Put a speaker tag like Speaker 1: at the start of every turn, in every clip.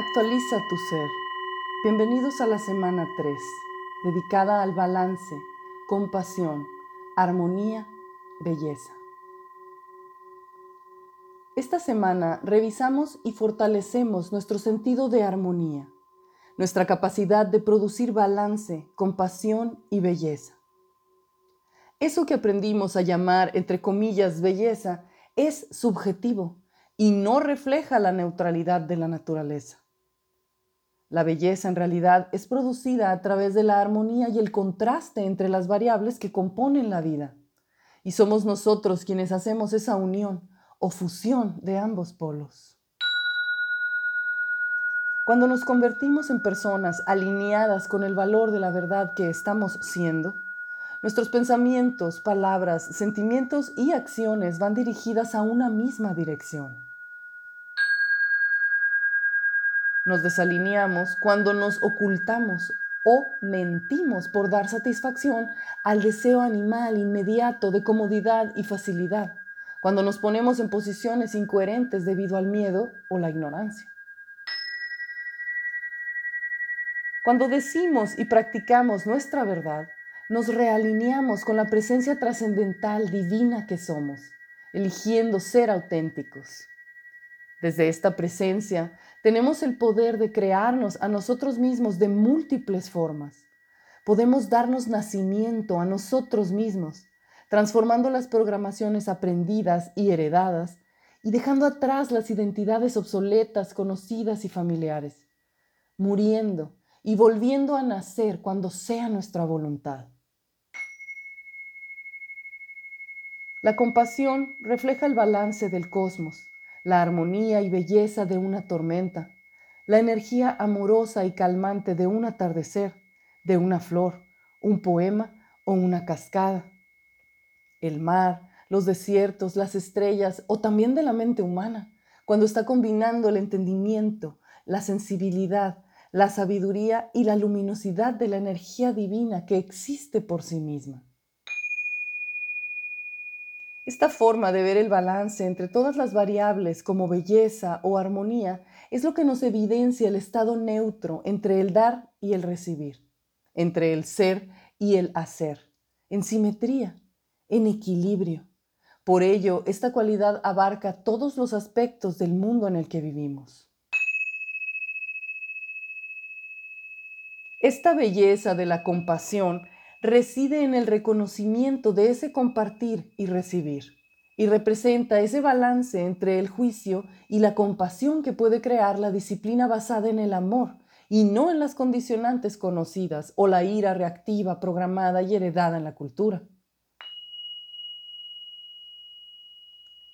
Speaker 1: Actualiza tu ser. Bienvenidos a la semana 3, dedicada al balance, compasión, armonía, belleza. Esta semana revisamos y fortalecemos nuestro sentido de armonía, nuestra capacidad de producir balance, compasión y belleza. Eso que aprendimos a llamar, entre comillas, belleza, es subjetivo y no refleja la neutralidad de la naturaleza. La belleza en realidad es producida a través de la armonía y el contraste entre las variables que componen la vida. Y somos nosotros quienes hacemos esa unión o fusión de ambos polos. Cuando nos convertimos en personas alineadas con el valor de la verdad que estamos siendo, nuestros pensamientos, palabras, sentimientos y acciones van dirigidas a una misma dirección. Nos desalineamos cuando nos ocultamos o mentimos por dar satisfacción al deseo animal inmediato de comodidad y facilidad, cuando nos ponemos en posiciones incoherentes debido al miedo o la ignorancia. Cuando decimos y practicamos nuestra verdad, nos realineamos con la presencia trascendental divina que somos, eligiendo ser auténticos. Desde esta presencia tenemos el poder de crearnos a nosotros mismos de múltiples formas. Podemos darnos nacimiento a nosotros mismos, transformando las programaciones aprendidas y heredadas y dejando atrás las identidades obsoletas, conocidas y familiares, muriendo y volviendo a nacer cuando sea nuestra voluntad. La compasión refleja el balance del cosmos la armonía y belleza de una tormenta, la energía amorosa y calmante de un atardecer, de una flor, un poema o una cascada. El mar, los desiertos, las estrellas o también de la mente humana, cuando está combinando el entendimiento, la sensibilidad, la sabiduría y la luminosidad de la energía divina que existe por sí misma. Esta forma de ver el balance entre todas las variables como belleza o armonía es lo que nos evidencia el estado neutro entre el dar y el recibir, entre el ser y el hacer, en simetría, en equilibrio. Por ello, esta cualidad abarca todos los aspectos del mundo en el que vivimos. Esta belleza de la compasión reside en el reconocimiento de ese compartir y recibir, y representa ese balance entre el juicio y la compasión que puede crear la disciplina basada en el amor y no en las condicionantes conocidas o la ira reactiva programada y heredada en la cultura.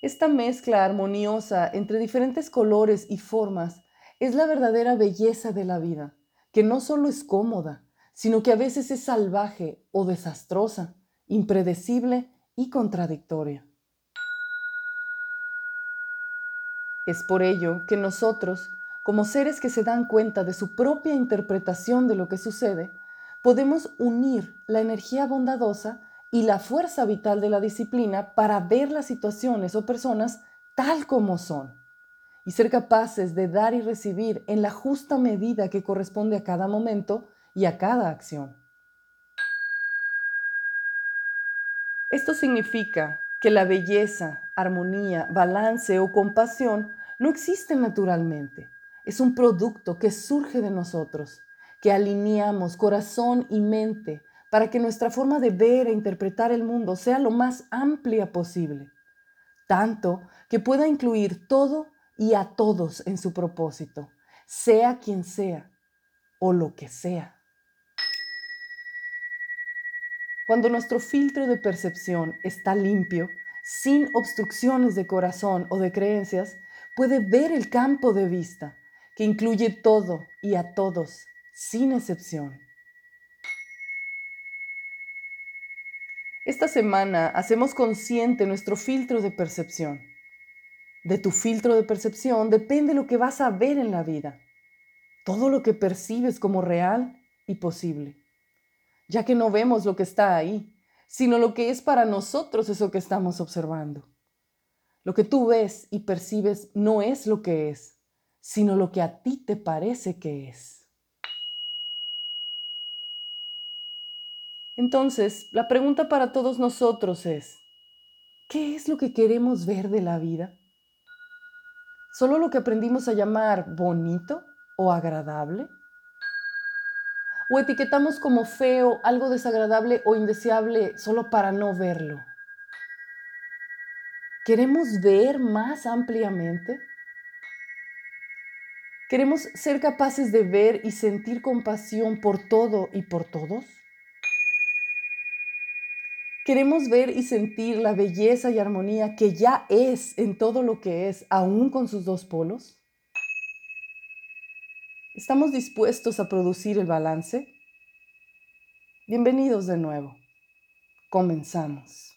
Speaker 1: Esta mezcla armoniosa entre diferentes colores y formas es la verdadera belleza de la vida, que no solo es cómoda, sino que a veces es salvaje o desastrosa, impredecible y contradictoria. Es por ello que nosotros, como seres que se dan cuenta de su propia interpretación de lo que sucede, podemos unir la energía bondadosa y la fuerza vital de la disciplina para ver las situaciones o personas tal como son y ser capaces de dar y recibir en la justa medida que corresponde a cada momento y a cada acción. Esto significa que la belleza, armonía, balance o compasión no existen naturalmente. Es un producto que surge de nosotros, que alineamos corazón y mente para que nuestra forma de ver e interpretar el mundo sea lo más amplia posible, tanto que pueda incluir todo y a todos en su propósito, sea quien sea o lo que sea. Cuando nuestro filtro de percepción está limpio, sin obstrucciones de corazón o de creencias, puede ver el campo de vista, que incluye todo y a todos, sin excepción. Esta semana hacemos consciente nuestro filtro de percepción. De tu filtro de percepción depende lo que vas a ver en la vida, todo lo que percibes como real y posible ya que no vemos lo que está ahí, sino lo que es para nosotros eso que estamos observando. Lo que tú ves y percibes no es lo que es, sino lo que a ti te parece que es. Entonces, la pregunta para todos nosotros es, ¿qué es lo que queremos ver de la vida? ¿Solo lo que aprendimos a llamar bonito o agradable? ¿O etiquetamos como feo, algo desagradable o indeseable solo para no verlo? ¿Queremos ver más ampliamente? ¿Queremos ser capaces de ver y sentir compasión por todo y por todos? ¿Queremos ver y sentir la belleza y armonía que ya es en todo lo que es, aún con sus dos polos? ¿Estamos dispuestos a producir el balance? Bienvenidos de nuevo. Comenzamos.